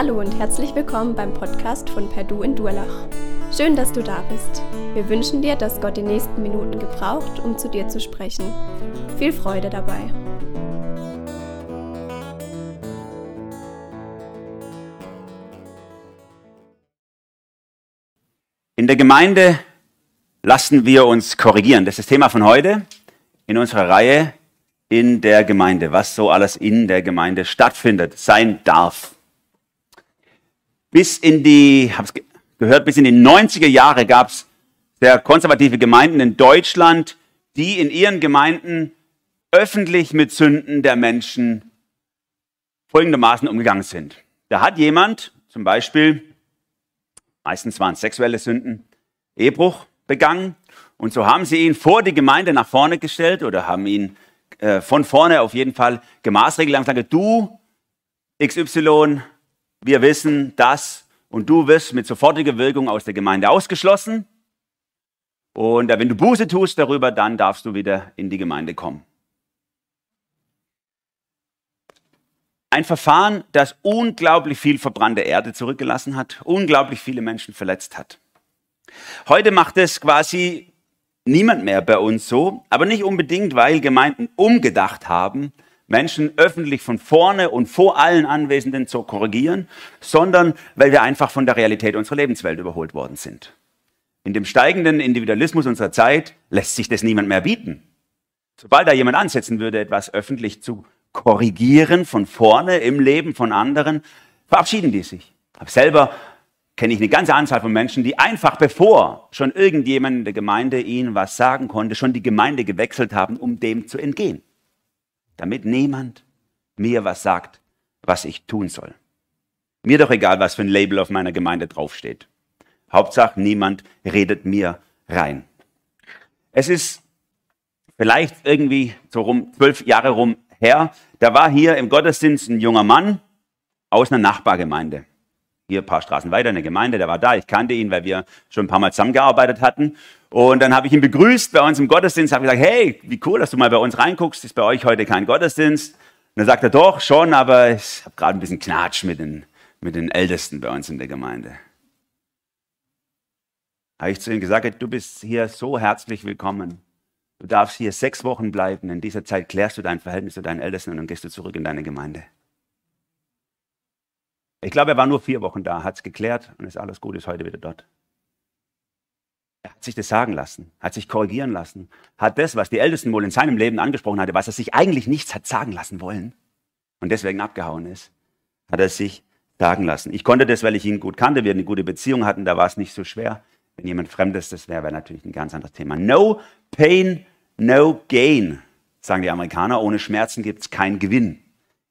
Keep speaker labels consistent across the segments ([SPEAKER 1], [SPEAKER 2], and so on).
[SPEAKER 1] Hallo und herzlich willkommen beim Podcast von Perdu in Durlach. Schön, dass du da bist. Wir wünschen dir, dass Gott die nächsten Minuten gebraucht, um zu dir zu sprechen. Viel Freude dabei.
[SPEAKER 2] In der Gemeinde lassen wir uns korrigieren. Das ist das Thema von heute in unserer Reihe in der Gemeinde, was so alles in der Gemeinde stattfindet, sein darf. Bis in die, hab's gehört, bis in die 90er Jahre gab es sehr konservative Gemeinden in Deutschland, die in ihren Gemeinden öffentlich mit Sünden der Menschen folgendermaßen umgegangen sind. Da hat jemand zum Beispiel meistens waren es sexuelle Sünden, Ehebruch begangen. Und so haben sie ihn vor die Gemeinde nach vorne gestellt oder haben ihn äh, von vorne auf jeden Fall gemaßregelt und gesagt, du XY, wir wissen das und du wirst mit sofortiger Wirkung aus der Gemeinde ausgeschlossen. Und äh, wenn du Buße tust darüber, dann darfst du wieder in die Gemeinde kommen. Ein Verfahren, das unglaublich viel verbrannte Erde zurückgelassen hat, unglaublich viele Menschen verletzt hat. Heute macht es quasi niemand mehr bei uns so, aber nicht unbedingt, weil Gemeinden umgedacht haben, Menschen öffentlich von vorne und vor allen Anwesenden zu korrigieren, sondern weil wir einfach von der Realität unserer Lebenswelt überholt worden sind. In dem steigenden Individualismus unserer Zeit lässt sich das niemand mehr bieten. Sobald da jemand ansetzen würde, etwas öffentlich zu korrigieren von vorne im Leben von anderen, verabschieden die sich. Aber selber kenne ich eine ganze Anzahl von Menschen, die einfach bevor schon irgendjemand in der Gemeinde ihnen was sagen konnte, schon die Gemeinde gewechselt haben, um dem zu entgehen. Damit niemand mir was sagt, was ich tun soll. Mir doch egal, was für ein Label auf meiner Gemeinde draufsteht. Hauptsache, niemand redet mir rein. Es ist vielleicht irgendwie so rum, zwölf Jahre rum her, da war hier im Gottesdienst ein junger Mann aus einer Nachbargemeinde. Hier ein paar Straßen weiter, eine Gemeinde, der war da. Ich kannte ihn, weil wir schon ein paar Mal zusammengearbeitet hatten. Und dann habe ich ihn begrüßt bei uns im Gottesdienst, habe gesagt, hey, wie cool, dass du mal bei uns reinguckst. Ist bei euch heute kein Gottesdienst? Und dann sagt er, doch, schon, aber ich habe gerade ein bisschen Knatsch mit den, mit den Ältesten bei uns in der Gemeinde. Habe ich zu ihm gesagt, du bist hier so herzlich willkommen. Du darfst hier sechs Wochen bleiben. In dieser Zeit klärst du dein Verhältnis zu deinen Ältesten und dann gehst du zurück in deine Gemeinde. Ich glaube, er war nur vier Wochen da, hat es geklärt und ist alles gut, ist heute wieder dort. Er hat sich das sagen lassen, hat sich korrigieren lassen, hat das, was die Ältesten wohl in seinem Leben angesprochen hatte, was er sich eigentlich nichts hat sagen lassen wollen und deswegen abgehauen ist, hat er sich sagen lassen. Ich konnte das, weil ich ihn gut kannte, wir eine gute Beziehung hatten, da war es nicht so schwer. Wenn jemand Fremdes das wäre, wäre natürlich ein ganz anderes Thema. No pain, no gain, sagen die Amerikaner. Ohne Schmerzen gibt es keinen Gewinn.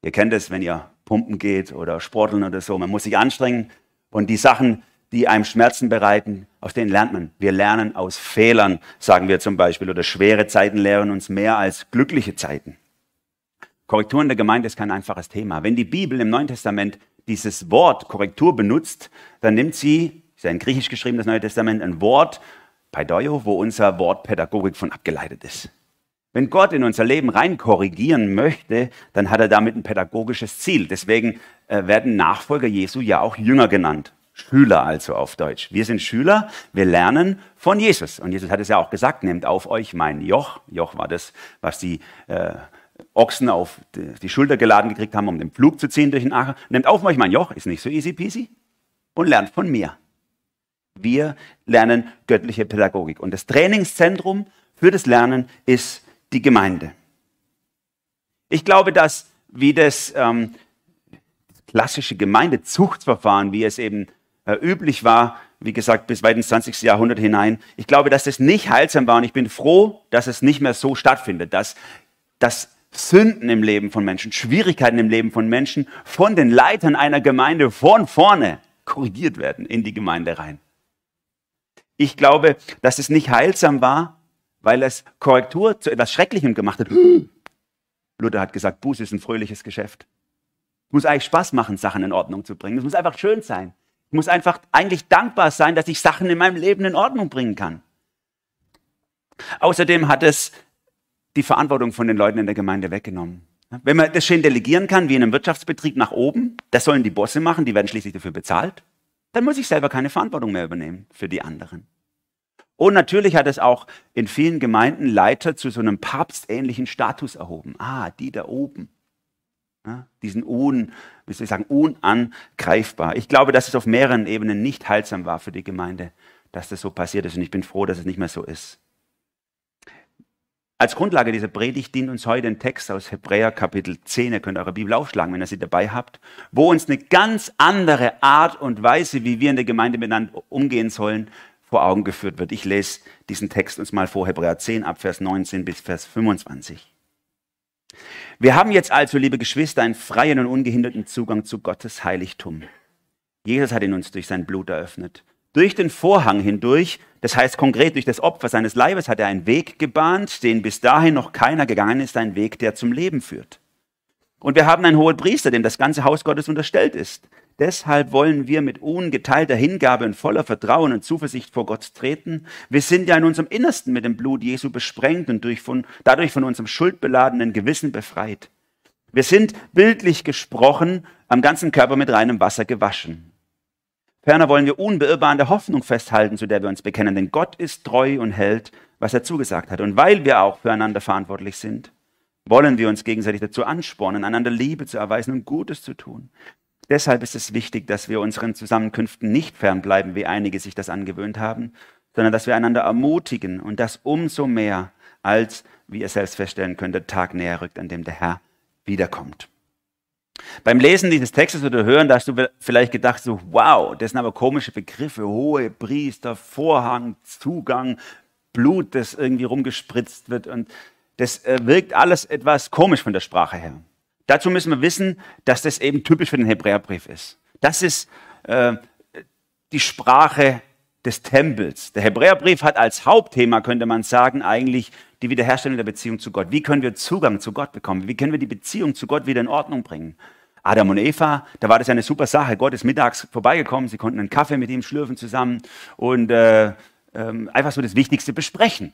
[SPEAKER 2] Ihr kennt es, wenn ihr pumpen geht oder sporteln oder so. Man muss sich anstrengen und die Sachen, die einem Schmerzen bereiten, aus denen lernt man. Wir lernen aus Fehlern, sagen wir zum Beispiel, oder schwere Zeiten lehren uns mehr als glückliche Zeiten. Korrektur in der Gemeinde ist kein einfaches Thema. Wenn die Bibel im Neuen Testament dieses Wort Korrektur benutzt, dann nimmt sie ist ja in Griechisch geschrieben, das Neue Testament, ein Wort, Paidoio, wo unser Wort Pädagogik von abgeleitet ist. Wenn Gott in unser Leben rein korrigieren möchte, dann hat er damit ein pädagogisches Ziel. Deswegen äh, werden Nachfolger Jesu ja auch Jünger genannt. Schüler also auf Deutsch. Wir sind Schüler, wir lernen von Jesus. Und Jesus hat es ja auch gesagt, nehmt auf euch mein Joch. Joch war das, was die äh, Ochsen auf die Schulter geladen gekriegt haben, um den Pflug zu ziehen durch den Acher. Nehmt auf euch mein Joch, ist nicht so easy peasy. Und lernt von mir. Wir lernen göttliche Pädagogik. Und das Trainingszentrum für das Lernen ist die Gemeinde. Ich glaube, dass wie das ähm, klassische Gemeindezuchtverfahren, wie es eben äh, üblich war, wie gesagt, bis weit ins 20. Jahrhundert hinein, ich glaube, dass das nicht heilsam war und ich bin froh, dass es nicht mehr so stattfindet, dass, dass Sünden im Leben von Menschen, Schwierigkeiten im Leben von Menschen von den Leitern einer Gemeinde von vorne korrigiert werden in die Gemeinde rein. Ich glaube, dass es nicht heilsam war, weil es Korrektur zu etwas Schrecklichem gemacht hat. Luther hat gesagt, Buß ist ein fröhliches Geschäft. Es muss eigentlich Spaß machen, Sachen in Ordnung zu bringen. Es muss einfach schön sein. Ich muss einfach eigentlich dankbar sein, dass ich Sachen in meinem Leben in Ordnung bringen kann. Außerdem hat es die Verantwortung von den Leuten in der Gemeinde weggenommen. Wenn man das schön delegieren kann, wie in einem Wirtschaftsbetrieb nach oben, das sollen die Bosse machen, die werden schließlich dafür bezahlt, dann muss ich selber keine Verantwortung mehr übernehmen für die anderen. Und natürlich hat es auch in vielen Gemeinden Leiter zu so einem papstähnlichen Status erhoben. Ah, die da oben. Ja, diesen un, wie soll ich sagen, unangreifbar. Ich glaube, dass es auf mehreren Ebenen nicht heilsam war für die Gemeinde, dass das so passiert ist. Und ich bin froh, dass es nicht mehr so ist. Als Grundlage dieser Predigt dient uns heute ein Text aus Hebräer Kapitel 10. Ihr könnt eure Bibel aufschlagen, wenn ihr sie dabei habt, wo uns eine ganz andere Art und Weise, wie wir in der Gemeinde miteinander umgehen sollen, vor Augen geführt wird. Ich lese diesen Text uns mal vor, Hebräer 10 ab Vers 19 bis Vers 25. Wir haben jetzt also, liebe Geschwister, einen freien und ungehinderten Zugang zu Gottes Heiligtum. Jesus hat ihn uns durch sein Blut eröffnet. Durch den Vorhang hindurch, das heißt konkret durch das Opfer seines Leibes, hat er einen Weg gebahnt, den bis dahin noch keiner gegangen ist, ein Weg, der zum Leben führt. Und wir haben einen hohen Priester, dem das ganze Haus Gottes unterstellt ist. Deshalb wollen wir mit ungeteilter Hingabe und voller Vertrauen und Zuversicht vor Gott treten. Wir sind ja in unserem Innersten mit dem Blut Jesu besprengt und durch von, dadurch von unserem schuldbeladenen Gewissen befreit. Wir sind bildlich gesprochen am ganzen Körper mit reinem Wasser gewaschen. Ferner wollen wir unbeirrbar an der Hoffnung festhalten, zu der wir uns bekennen, denn Gott ist treu und hält, was er zugesagt hat. Und weil wir auch füreinander verantwortlich sind, wollen wir uns gegenseitig dazu anspornen, einander Liebe zu erweisen und Gutes zu tun. Deshalb ist es wichtig, dass wir unseren Zusammenkünften nicht fernbleiben, wie einige sich das angewöhnt haben, sondern dass wir einander ermutigen und das umso mehr, als, wie ihr selbst feststellen könnt, der Tag näher rückt, an dem der Herr wiederkommt. Beim Lesen dieses Textes oder Hören, da hast du vielleicht gedacht, so, wow, das sind aber komische Begriffe, hohe Priester, Vorhang, Zugang, Blut, das irgendwie rumgespritzt wird und das äh, wirkt alles etwas komisch von der Sprache her. Dazu müssen wir wissen, dass das eben typisch für den Hebräerbrief ist. Das ist äh, die Sprache des Tempels. Der Hebräerbrief hat als Hauptthema, könnte man sagen, eigentlich die Wiederherstellung der Beziehung zu Gott. Wie können wir Zugang zu Gott bekommen? Wie können wir die Beziehung zu Gott wieder in Ordnung bringen? Adam und Eva, da war das eine super Sache. Gott ist mittags vorbeigekommen, sie konnten einen Kaffee mit ihm schlürfen zusammen und äh, äh, einfach so das Wichtigste besprechen.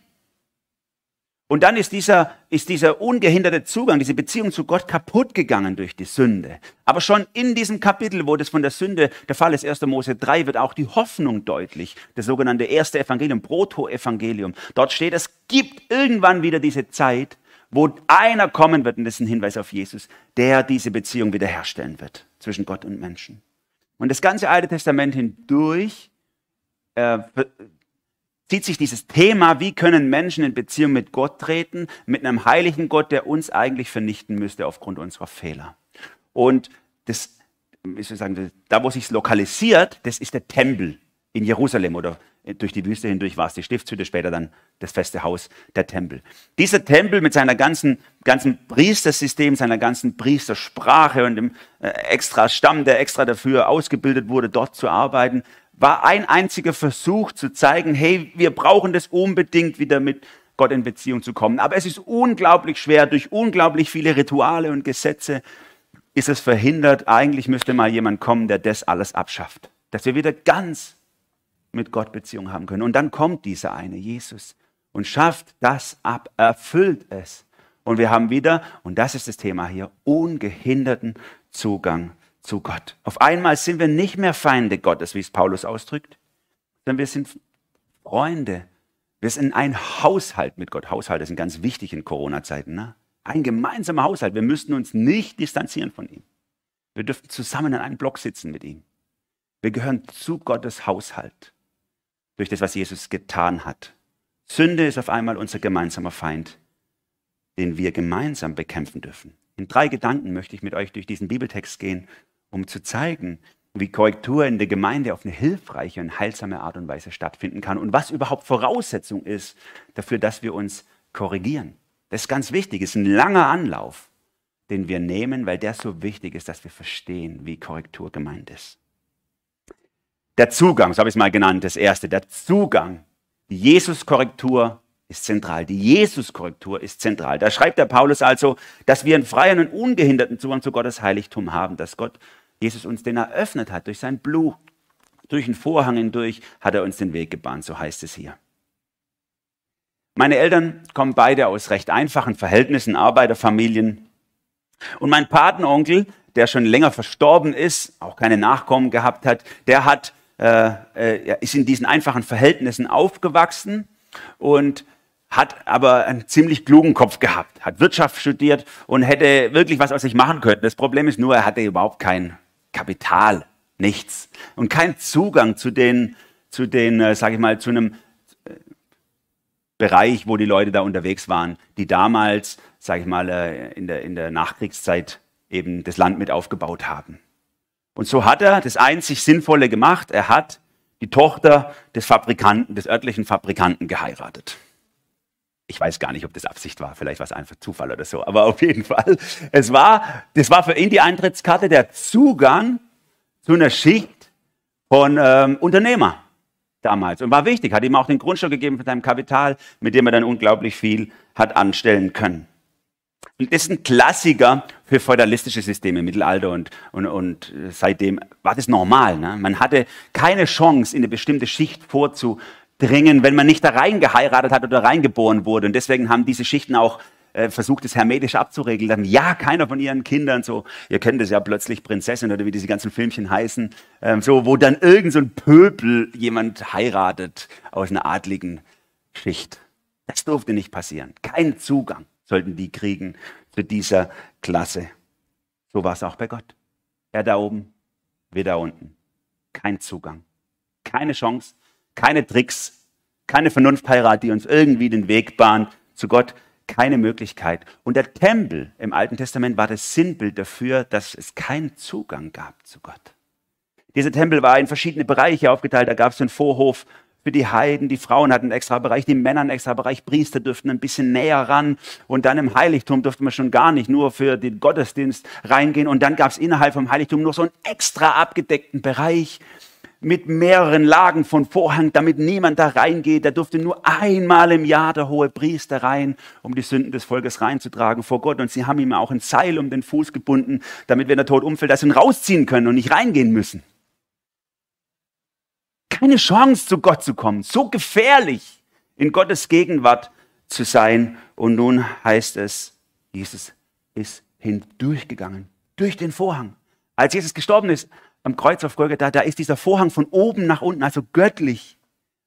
[SPEAKER 2] Und dann ist dieser, ist dieser ungehinderte Zugang, diese Beziehung zu Gott kaputt gegangen durch die Sünde. Aber schon in diesem Kapitel, wo das von der Sünde der Fall ist, 1. Mose 3, wird auch die Hoffnung deutlich. Das sogenannte erste Evangelium, Proto-Evangelium. Dort steht, es gibt irgendwann wieder diese Zeit, wo einer kommen wird, und das ist ein Hinweis auf Jesus, der diese Beziehung wiederherstellen wird zwischen Gott und Menschen. Und das ganze Alte Testament hindurch äh, zieht sich dieses Thema, wie können Menschen in Beziehung mit Gott treten, mit einem heiligen Gott, der uns eigentlich vernichten müsste aufgrund unserer Fehler. Und das, wie soll ich sagen, da wo sich lokalisiert, das ist der Tempel in Jerusalem oder durch die Wüste hindurch war es die Stiftshütte, später dann das feste Haus, der Tempel. Dieser Tempel mit seiner ganzen, ganzen Priestersystem, seiner ganzen Priestersprache und dem äh, extra Stamm, der extra dafür ausgebildet wurde, dort zu arbeiten, war ein einziger Versuch zu zeigen, hey, wir brauchen das unbedingt wieder mit Gott in Beziehung zu kommen. Aber es ist unglaublich schwer, durch unglaublich viele Rituale und Gesetze ist es verhindert. Eigentlich müsste mal jemand kommen, der das alles abschafft. Dass wir wieder ganz mit Gott Beziehung haben können. Und dann kommt dieser eine, Jesus, und schafft das ab, erfüllt es. Und wir haben wieder, und das ist das Thema hier, ungehinderten Zugang zu Gott. Auf einmal sind wir nicht mehr Feinde Gottes, wie es Paulus ausdrückt, sondern wir sind Freunde. Wir sind ein Haushalt mit Gott. Haushalte sind ganz wichtig in Corona-Zeiten. Ne? Ein gemeinsamer Haushalt. Wir müssten uns nicht distanzieren von ihm. Wir dürfen zusammen in einem Block sitzen mit ihm. Wir gehören zu Gottes Haushalt durch das, was Jesus getan hat. Sünde ist auf einmal unser gemeinsamer Feind, den wir gemeinsam bekämpfen dürfen. In drei Gedanken möchte ich mit euch durch diesen Bibeltext gehen um zu zeigen, wie Korrektur in der Gemeinde auf eine hilfreiche und heilsame Art und Weise stattfinden kann und was überhaupt Voraussetzung ist dafür, dass wir uns korrigieren. Das ist ganz wichtig, es ist ein langer Anlauf, den wir nehmen, weil der so wichtig ist, dass wir verstehen, wie Korrektur gemeint ist. Der Zugang, so habe ich es mal genannt, das erste, der Zugang. Die Jesus-Korrektur ist zentral. Die Jesus-Korrektur ist zentral. Da schreibt der Paulus also, dass wir einen freien und ungehinderten Zugang zu Gottes Heiligtum haben, dass Gott Jesus uns den eröffnet hat durch sein Blut. Durch den Vorhang hindurch hat er uns den Weg gebahnt, so heißt es hier. Meine Eltern kommen beide aus recht einfachen Verhältnissen, Arbeiterfamilien. Und mein Patenonkel, der schon länger verstorben ist, auch keine Nachkommen gehabt hat, der hat, äh, äh, ist in diesen einfachen Verhältnissen aufgewachsen und hat aber einen ziemlich klugen Kopf gehabt, hat Wirtschaft studiert und hätte wirklich was aus sich machen können. Das Problem ist nur, er hatte überhaupt kein Kapital, nichts und keinen Zugang zu den, zu den, äh, sage ich mal, zu einem äh, Bereich, wo die Leute da unterwegs waren, die damals, sage ich mal, äh, in der, in der Nachkriegszeit eben das Land mit aufgebaut haben. Und so hat er das einzig Sinnvolle gemacht. Er hat die Tochter des Fabrikanten, des örtlichen Fabrikanten geheiratet. Ich weiß gar nicht, ob das Absicht war, vielleicht war es einfach Zufall oder so, aber auf jeden Fall, es war, das war für ihn die Eintrittskarte, der Zugang zu einer Schicht von ähm, Unternehmer damals und war wichtig, hat ihm auch den Grundstock gegeben von seinem Kapital, mit dem er dann unglaublich viel hat anstellen können. Und das ist ein Klassiker für feudalistische Systeme im Mittelalter und, und, und seitdem war das normal. Ne? Man hatte keine Chance, in eine bestimmte Schicht vorzu, dringen, wenn man nicht da reingeheiratet hat oder reingeboren wurde. Und deswegen haben diese Schichten auch äh, versucht, es hermetisch abzuregeln. Dann, ja, keiner von ihren Kindern, so, ihr kennt es ja plötzlich Prinzessin oder wie diese ganzen Filmchen heißen, ähm, so, wo dann irgend so ein Pöbel jemand heiratet aus einer adligen Schicht. Das durfte nicht passieren. Keinen Zugang sollten die kriegen zu dieser Klasse. So war es auch bei Gott. Er da oben, wir da unten. Kein Zugang. Keine Chance keine Tricks, keine Vernunftheirat, die uns irgendwie den Weg bahnt zu Gott, keine Möglichkeit. Und der Tempel im Alten Testament war das Sinnbild dafür, dass es keinen Zugang gab zu Gott. Dieser Tempel war in verschiedene Bereiche aufgeteilt. Da gab es einen Vorhof für die Heiden, die Frauen hatten einen extra Bereich, die Männer einen extra Bereich, Priester dürften ein bisschen näher ran und dann im Heiligtum durfte man schon gar nicht nur für den Gottesdienst reingehen und dann gab es innerhalb vom Heiligtum noch so einen extra abgedeckten Bereich, mit mehreren Lagen von Vorhang, damit niemand da reingeht. Da durfte nur einmal im Jahr der hohe Priester rein, um die Sünden des Volkes reinzutragen vor Gott. Und sie haben ihm auch ein Seil um den Fuß gebunden, damit, wenn der Tod umfällt, dass sie ihn rausziehen können und nicht reingehen müssen. Keine Chance, zu Gott zu kommen. So gefährlich, in Gottes Gegenwart zu sein. Und nun heißt es, Jesus ist hindurchgegangen, durch den Vorhang. Als Jesus gestorben ist, am Kreuz auf Golgatha, da ist dieser Vorhang von oben nach unten, also göttlich,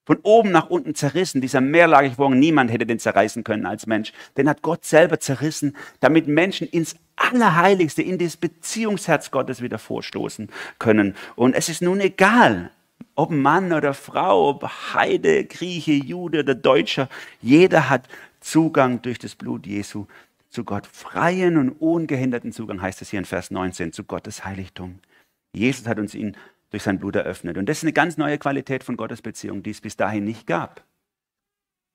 [SPEAKER 2] von oben nach unten zerrissen. Dieser mehrlagige Vorhang, niemand hätte den zerreißen können als Mensch. Den hat Gott selber zerrissen, damit Menschen ins Allerheiligste, in das Beziehungsherz Gottes wieder vorstoßen können. Und es ist nun egal, ob Mann oder Frau, ob Heide, Grieche, Jude oder Deutscher, jeder hat Zugang durch das Blut Jesu zu Gott. Freien und ungehinderten Zugang heißt es hier in Vers 19 zu Gottes Heiligtum. Jesus hat uns ihn durch sein Blut eröffnet. Und das ist eine ganz neue Qualität von Gottes Beziehung, die es bis dahin nicht gab.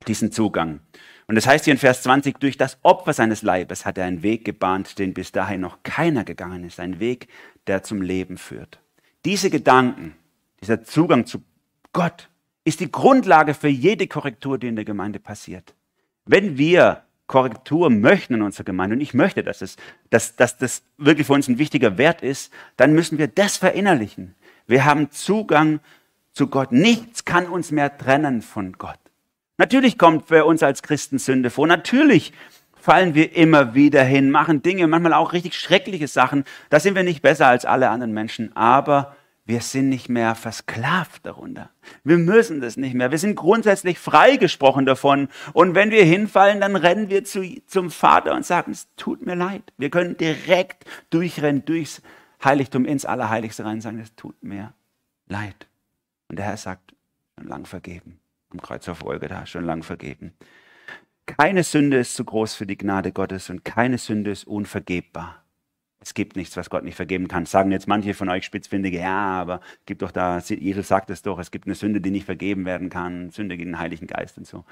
[SPEAKER 2] Diesen Zugang. Und das heißt hier in Vers 20, durch das Opfer seines Leibes hat er einen Weg gebahnt, den bis dahin noch keiner gegangen ist. Ein Weg, der zum Leben führt. Diese Gedanken, dieser Zugang zu Gott ist die Grundlage für jede Korrektur, die in der Gemeinde passiert. Wenn wir Korrektur möchten in unserer Gemeinde, und ich möchte, dass, es, dass, dass das wirklich für uns ein wichtiger Wert ist, dann müssen wir das verinnerlichen. Wir haben Zugang zu Gott. Nichts kann uns mehr trennen von Gott. Natürlich kommt für uns als Christen Sünde vor. Natürlich fallen wir immer wieder hin, machen Dinge, manchmal auch richtig schreckliche Sachen. Da sind wir nicht besser als alle anderen Menschen. Aber wir sind nicht mehr versklavt darunter. Wir müssen das nicht mehr. Wir sind grundsätzlich freigesprochen davon. Und wenn wir hinfallen, dann rennen wir zu, zum Vater und sagen, es tut mir leid. Wir können direkt durchrennen, durchs Heiligtum ins Allerheiligste rein und sagen, es tut mir leid. Und der Herr sagt, schon lang vergeben. Am Kreuz auf da, schon lang vergeben. Keine Sünde ist zu groß für die Gnade Gottes und keine Sünde ist unvergebbar. Es gibt nichts, was Gott nicht vergeben kann. Sagen jetzt manche von euch Spitzfindige, ja, aber gibt doch da, Jesus sagt es doch, es gibt eine Sünde, die nicht vergeben werden kann, Sünde gegen den Heiligen Geist und so.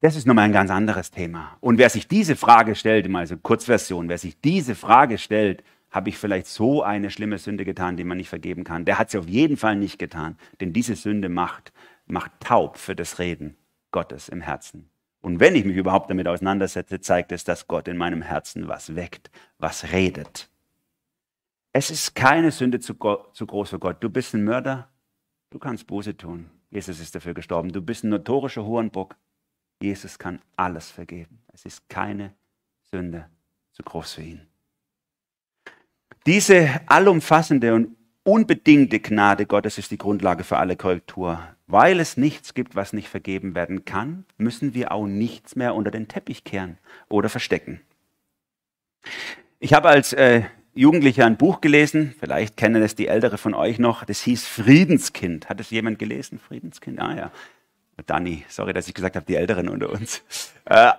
[SPEAKER 2] Das ist nochmal ein ganz anderes Thema. Und wer sich diese Frage stellt, mal so Kurzversion, wer sich diese Frage stellt, habe ich vielleicht so eine schlimme Sünde getan, die man nicht vergeben kann, der hat sie auf jeden Fall nicht getan. Denn diese Sünde macht, macht taub für das Reden Gottes im Herzen. Und wenn ich mich überhaupt damit auseinandersetze, zeigt es, dass Gott in meinem Herzen was weckt, was redet. Es ist keine Sünde zu, zu, groß für Gott. Du bist ein Mörder, du kannst Buße tun. Jesus ist dafür gestorben. Du bist ein notorischer Hurenbock. Jesus kann alles vergeben. Es ist keine Sünde zu groß für ihn. Diese allumfassende und unbedingte Gnade Gottes ist die Grundlage für alle Korrektur. Weil es nichts gibt, was nicht vergeben werden kann, müssen wir auch nichts mehr unter den Teppich kehren oder verstecken. Ich habe als äh, Jugendlicher ein Buch gelesen, vielleicht kennen es die Ältere von euch noch, das hieß Friedenskind. Hat es jemand gelesen, Friedenskind? Ah ja. Danny, sorry, dass ich gesagt habe, die Älteren unter uns. Äh,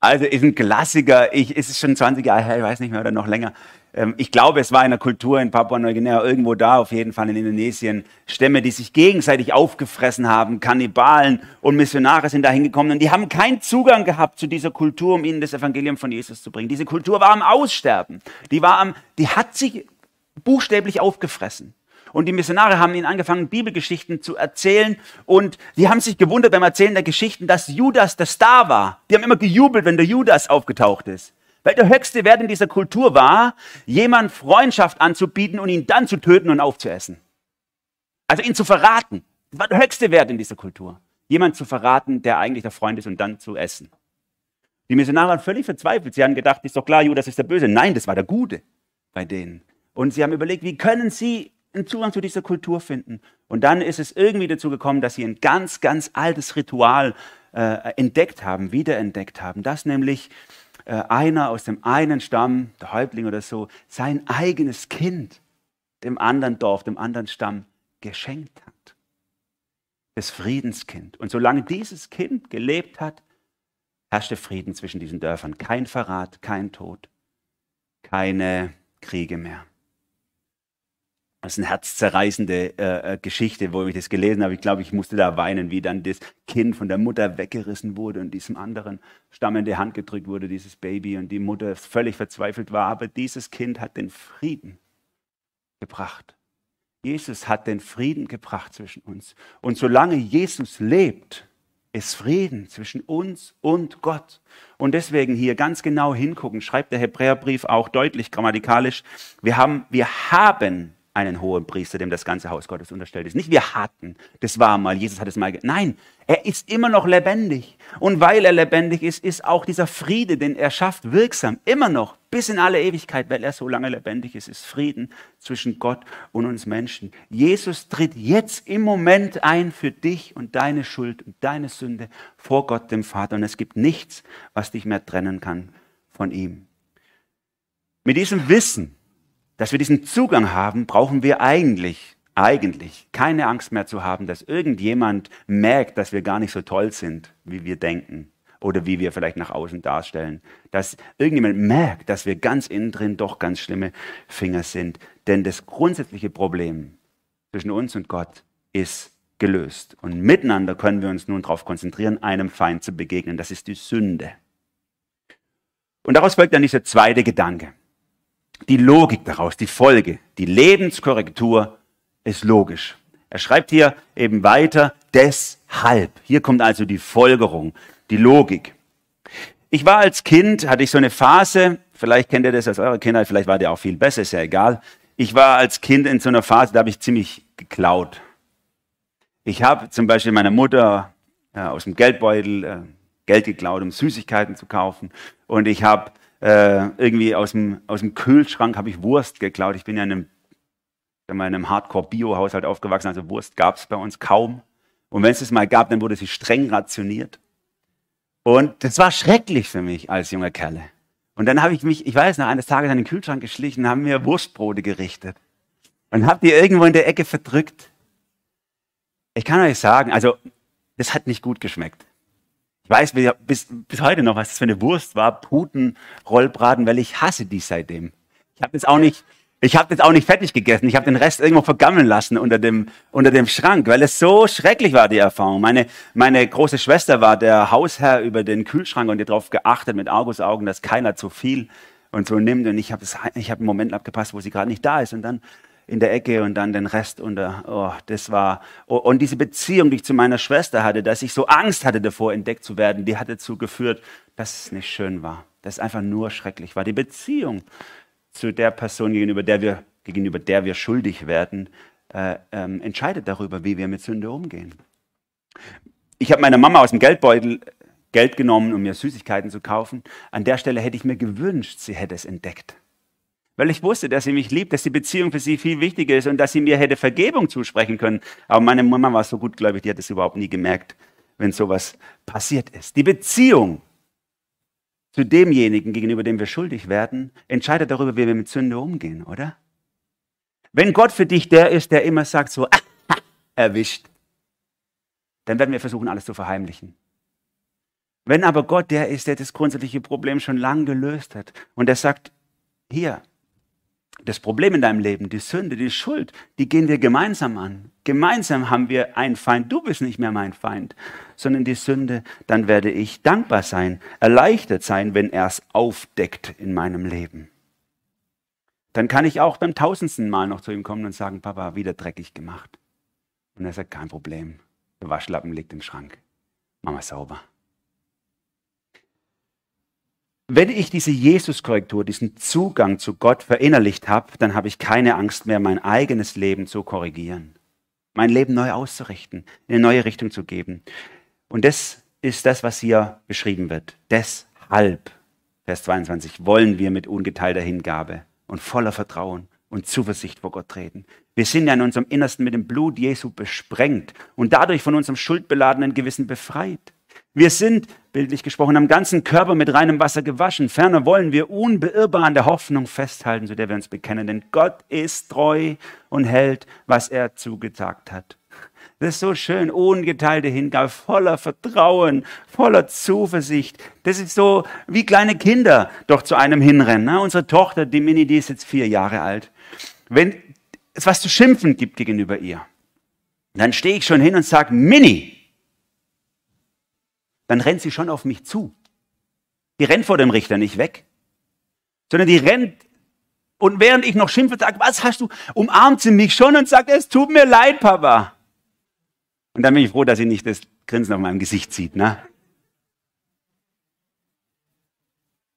[SPEAKER 2] also ist ein Klassiker, ich, ist es schon 20 Jahre her, ich weiß nicht mehr, oder noch länger. Ähm, ich glaube, es war in der Kultur in Papua-Neuguinea irgendwo da, auf jeden Fall in Indonesien, Stämme, die sich gegenseitig aufgefressen haben, Kannibalen und Missionare sind da hingekommen und die haben keinen Zugang gehabt zu dieser Kultur, um ihnen das Evangelium von Jesus zu bringen. Diese Kultur war am Aussterben. Die war am, die hat sich buchstäblich aufgefressen. Und die Missionare haben ihnen angefangen, Bibelgeschichten zu erzählen. Und die haben sich gewundert beim Erzählen der Geschichten, dass Judas der Star war. Die haben immer gejubelt, wenn der Judas aufgetaucht ist. Weil der höchste Wert in dieser Kultur war, jemand Freundschaft anzubieten und ihn dann zu töten und aufzuessen. Also ihn zu verraten. Das war der höchste Wert in dieser Kultur. Jemand zu verraten, der eigentlich der Freund ist und dann zu essen. Die Missionare waren völlig verzweifelt. Sie haben gedacht, ist doch klar, Judas ist der Böse. Nein, das war der Gute bei denen. Und sie haben überlegt, wie können sie einen Zugang zu dieser Kultur finden? Und dann ist es irgendwie dazu gekommen, dass sie ein ganz, ganz altes Ritual äh, entdeckt haben, wiederentdeckt haben. Das nämlich einer aus dem einen Stamm, der Häuptling oder so, sein eigenes Kind dem anderen Dorf, dem anderen Stamm geschenkt hat. Das Friedenskind. Und solange dieses Kind gelebt hat, herrschte Frieden zwischen diesen Dörfern. Kein Verrat, kein Tod, keine Kriege mehr. Das ist eine herzzerreißende äh, äh, Geschichte, wo ich das gelesen habe. Ich glaube, ich musste da weinen, wie dann das Kind von der Mutter weggerissen wurde und diesem anderen Stamm in die Hand gedrückt wurde, dieses Baby, und die Mutter völlig verzweifelt war. Aber dieses Kind hat den Frieden gebracht. Jesus hat den Frieden gebracht zwischen uns. Und solange Jesus lebt, ist Frieden zwischen uns und Gott. Und deswegen hier ganz genau hingucken, schreibt der Hebräerbrief auch deutlich grammatikalisch. Wir haben, wir haben einen hohen Priester, dem das ganze Haus Gottes unterstellt ist. Nicht wir hatten, das war mal, Jesus hat es mal. Nein, er ist immer noch lebendig. Und weil er lebendig ist, ist auch dieser Friede, den er schafft, wirksam. Immer noch, bis in alle Ewigkeit, weil er so lange lebendig ist, ist Frieden zwischen Gott und uns Menschen. Jesus tritt jetzt im Moment ein für dich und deine Schuld und deine Sünde vor Gott, dem Vater. Und es gibt nichts, was dich mehr trennen kann von ihm. Mit diesem Wissen, dass wir diesen Zugang haben, brauchen wir eigentlich, eigentlich keine Angst mehr zu haben, dass irgendjemand merkt, dass wir gar nicht so toll sind, wie wir denken oder wie wir vielleicht nach außen darstellen. Dass irgendjemand merkt, dass wir ganz innen drin doch ganz schlimme Finger sind. Denn das grundsätzliche Problem zwischen uns und Gott ist gelöst. Und miteinander können wir uns nun darauf konzentrieren, einem Feind zu begegnen. Das ist die Sünde. Und daraus folgt dann dieser zweite Gedanke die Logik daraus, die Folge, die Lebenskorrektur ist logisch. Er schreibt hier eben weiter, deshalb. Hier kommt also die Folgerung, die Logik. Ich war als Kind, hatte ich so eine Phase, vielleicht kennt ihr das aus eurer Kindheit, vielleicht war der auch viel besser, ist ja egal. Ich war als Kind in so einer Phase, da habe ich ziemlich geklaut. Ich habe zum Beispiel meiner Mutter ja, aus dem Geldbeutel äh, Geld geklaut, um Süßigkeiten zu kaufen. Und ich habe äh, irgendwie aus dem, aus dem Kühlschrank habe ich Wurst geklaut. Ich bin ja in einem, in einem Hardcore-Bio-Haushalt aufgewachsen, also Wurst gab es bei uns kaum. Und wenn es es mal gab, dann wurde sie streng rationiert. Und das war schrecklich für mich als junger Kerle. Und dann habe ich mich, ich weiß noch, eines Tages an den Kühlschrank geschlichen, haben mir Wurstbrote gerichtet und habe die irgendwo in der Ecke verdrückt. Ich kann euch sagen, also das hat nicht gut geschmeckt. Ich weiß bis, bis heute noch, was das für eine Wurst war. Puten, Rollbraten, weil ich hasse die seitdem. Ich habe das auch nicht, ich habe das auch nicht fertig gegessen. Ich habe den Rest irgendwo vergammeln lassen unter dem, unter dem Schrank, weil es so schrecklich war, die Erfahrung. Meine, meine große Schwester war der Hausherr über den Kühlschrank und die darauf geachtet mit Argusaugen, dass keiner zu viel und so nimmt. Und ich habe ich hab einen Moment abgepasst, wo sie gerade nicht da ist. Und dann in der Ecke und dann den Rest unter. Oh, das war. Oh, und diese Beziehung, die ich zu meiner Schwester hatte, dass ich so Angst hatte davor, entdeckt zu werden, die hat dazu geführt, dass es nicht schön war. Dass es einfach nur schrecklich war. Die Beziehung zu der Person, gegenüber der wir, gegenüber der wir schuldig werden, äh, ähm, entscheidet darüber, wie wir mit Sünde umgehen. Ich habe meiner Mama aus dem Geldbeutel Geld genommen, um mir Süßigkeiten zu kaufen. An der Stelle hätte ich mir gewünscht, sie hätte es entdeckt. Weil ich wusste, dass sie mich liebt, dass die Beziehung für sie viel wichtiger ist und dass sie mir hätte Vergebung zusprechen können. Aber meine Mama war so gut, glaube ich, die hat es überhaupt nie gemerkt, wenn sowas passiert ist. Die Beziehung zu demjenigen, gegenüber dem wir schuldig werden, entscheidet darüber, wie wir mit Sünde umgehen, oder? Wenn Gott für dich der ist, der immer sagt so, ah, erwischt, dann werden wir versuchen, alles zu verheimlichen. Wenn aber Gott der ist, der das grundsätzliche Problem schon lange gelöst hat und der sagt, hier, das Problem in deinem Leben, die Sünde, die Schuld, die gehen wir gemeinsam an. Gemeinsam haben wir einen Feind. Du bist nicht mehr mein Feind, sondern die Sünde. Dann werde ich dankbar sein, erleichtert sein, wenn er es aufdeckt in meinem Leben. Dann kann ich auch beim tausendsten Mal noch zu ihm kommen und sagen, Papa, wieder dreckig gemacht. Und er sagt, kein Problem. Der Waschlappen liegt im Schrank. Mach mal sauber. Wenn ich diese Jesus-Korrektur, diesen Zugang zu Gott verinnerlicht habe, dann habe ich keine Angst mehr, mein eigenes Leben zu korrigieren, mein Leben neu auszurichten, in eine neue Richtung zu geben. Und das ist das, was hier beschrieben wird. Deshalb, Vers 22, wollen wir mit ungeteilter Hingabe und voller Vertrauen und Zuversicht vor Gott treten. Wir sind ja in unserem Innersten mit dem Blut Jesu besprengt und dadurch von unserem schuldbeladenen Gewissen befreit. Wir sind, bildlich gesprochen, am ganzen Körper mit reinem Wasser gewaschen. Ferner wollen wir unbeirrbar an der Hoffnung festhalten, zu der wir uns bekennen. Denn Gott ist treu und hält, was er zugesagt hat. Das ist so schön, ungeteilte Hingabe, voller Vertrauen, voller Zuversicht. Das ist so wie kleine Kinder doch zu einem hinrennen. Ne? Unsere Tochter, die Mini, die ist jetzt vier Jahre alt. Wenn es was zu schimpfen gibt gegenüber ihr, dann stehe ich schon hin und sage, Mini, dann rennt sie schon auf mich zu. Die rennt vor dem Richter nicht weg, sondern die rennt und während ich noch schimpfe, sagt, was hast du, umarmt sie mich schon und sagt, es tut mir leid, Papa. Und dann bin ich froh, dass sie nicht das Grinsen auf meinem Gesicht sieht. Ne?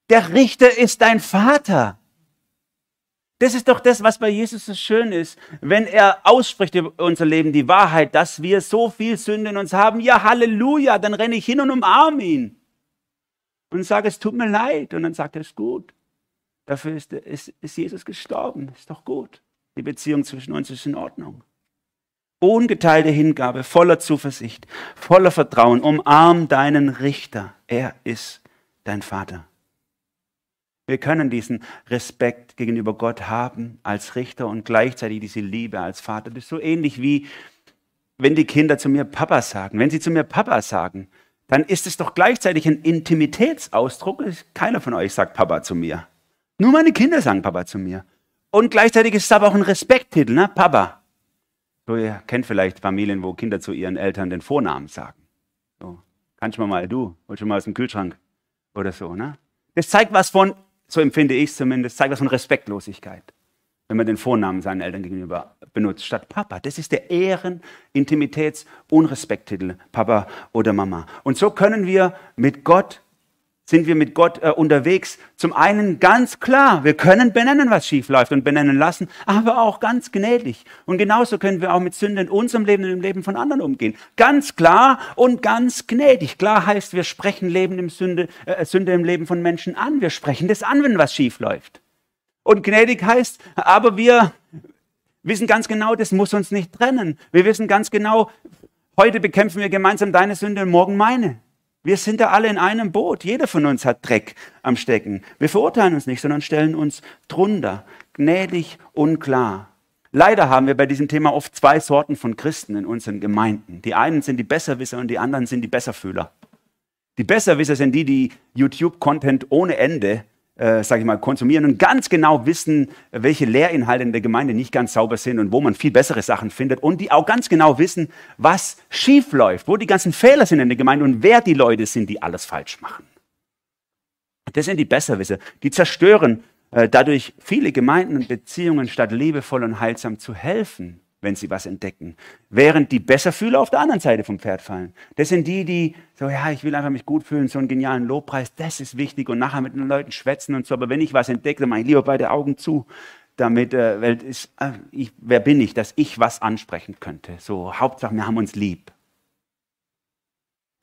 [SPEAKER 2] Der Richter ist dein Vater. Das ist doch das, was bei Jesus so schön ist, wenn er ausspricht über unser Leben die Wahrheit, dass wir so viel Sünde in uns haben. Ja, Halleluja, dann renne ich hin und umarme ihn und sage, es tut mir leid. Und dann sagt er, es ist gut. Dafür ist, ist, ist Jesus gestorben. Ist doch gut. Die Beziehung zwischen uns ist in Ordnung. Ungeteilte Hingabe, voller Zuversicht, voller Vertrauen. Umarm deinen Richter. Er ist dein Vater. Wir können diesen Respekt gegenüber Gott haben als Richter und gleichzeitig diese Liebe als Vater. Das ist so ähnlich wie, wenn die Kinder zu mir Papa sagen. Wenn sie zu mir Papa sagen, dann ist es doch gleichzeitig ein Intimitätsausdruck. Keiner von euch sagt Papa zu mir. Nur meine Kinder sagen Papa zu mir. Und gleichzeitig ist es aber auch ein Respekttitel, ne? Papa. So, ihr kennt vielleicht Familien, wo Kinder zu ihren Eltern den Vornamen sagen. So, kannst du mal, du, holst du mal aus dem Kühlschrank oder so, ne? Das zeigt was von so empfinde ich es zumindest, zeigt was von Respektlosigkeit, wenn man den Vornamen seinen Eltern gegenüber benutzt, statt Papa. Das ist der Ehren-, Intimitäts-, Unrespekttitel, Papa oder Mama. Und so können wir mit Gott sind wir mit Gott äh, unterwegs. Zum einen ganz klar, wir können benennen, was schief läuft und benennen lassen, aber auch ganz gnädig. Und genauso können wir auch mit Sünde in unserem Leben und im Leben von anderen umgehen. Ganz klar und ganz gnädig. Klar heißt, wir sprechen Leben im Sünde, äh, Sünde im Leben von Menschen an. Wir sprechen das an, wenn was schief läuft. Und gnädig heißt, aber wir wissen ganz genau, das muss uns nicht trennen. Wir wissen ganz genau, heute bekämpfen wir gemeinsam deine Sünde und morgen meine. Wir sind da alle in einem Boot. Jeder von uns hat Dreck am Stecken. Wir verurteilen uns nicht, sondern stellen uns drunter, gnädig und klar. Leider haben wir bei diesem Thema oft zwei Sorten von Christen in unseren Gemeinden. Die einen sind die Besserwisser und die anderen sind die Besserfühler. Die Besserwisser sind die, die YouTube-Content ohne Ende äh, sage ich mal, konsumieren und ganz genau wissen, welche Lehrinhalte in der Gemeinde nicht ganz sauber sind und wo man viel bessere Sachen findet und die auch ganz genau wissen, was schief läuft, wo die ganzen Fehler sind in der Gemeinde und wer die Leute sind, die alles falsch machen. Das sind die Besserwisser. Die zerstören äh, dadurch viele Gemeinden und Beziehungen, statt liebevoll und heilsam zu helfen wenn sie was entdecken. Während die Besserfühler auf der anderen Seite vom Pferd fallen. Das sind die, die so, ja, ich will einfach mich gut fühlen, so einen genialen Lobpreis, das ist wichtig und nachher mit den Leuten schwätzen und so. Aber wenn ich was entdecke, dann mache ich lieber beide Augen zu, damit, äh, weil ist, äh, ich, wer bin ich, dass ich was ansprechen könnte? So, Hauptsache, wir haben uns lieb.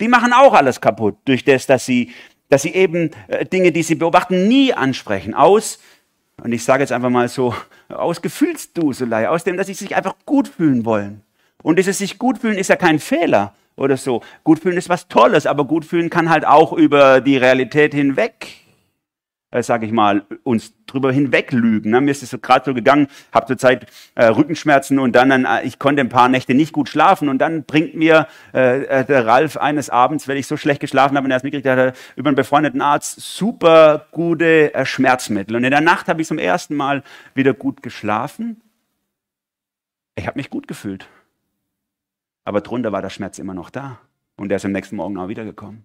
[SPEAKER 2] Die machen auch alles kaputt durch das, dass sie, dass sie eben äh, Dinge, die sie beobachten, nie ansprechen. Aus Und ich sage jetzt einfach mal so, aus Gefühlsduselei, aus dem, dass sie sich einfach gut fühlen wollen. Und dieses sich gut fühlen ist ja kein Fehler oder so. Gut fühlen ist was Tolles, aber gut fühlen kann halt auch über die Realität hinweg äh, sage ich mal, uns drüber hinweg lügen. Ne? Mir ist es so gerade so gegangen, habe zurzeit äh, Rückenschmerzen und dann, äh, ich konnte ein paar Nächte nicht gut schlafen und dann bringt mir äh, äh der Ralf eines Abends, weil ich so schlecht geschlafen habe und er es mitgekriegt hat, über einen befreundeten Arzt super gute äh, Schmerzmittel. Und in der Nacht habe ich zum ersten Mal wieder gut geschlafen. Ich habe mich gut gefühlt. Aber drunter war der Schmerz immer noch da. Und der ist am nächsten Morgen auch wiedergekommen.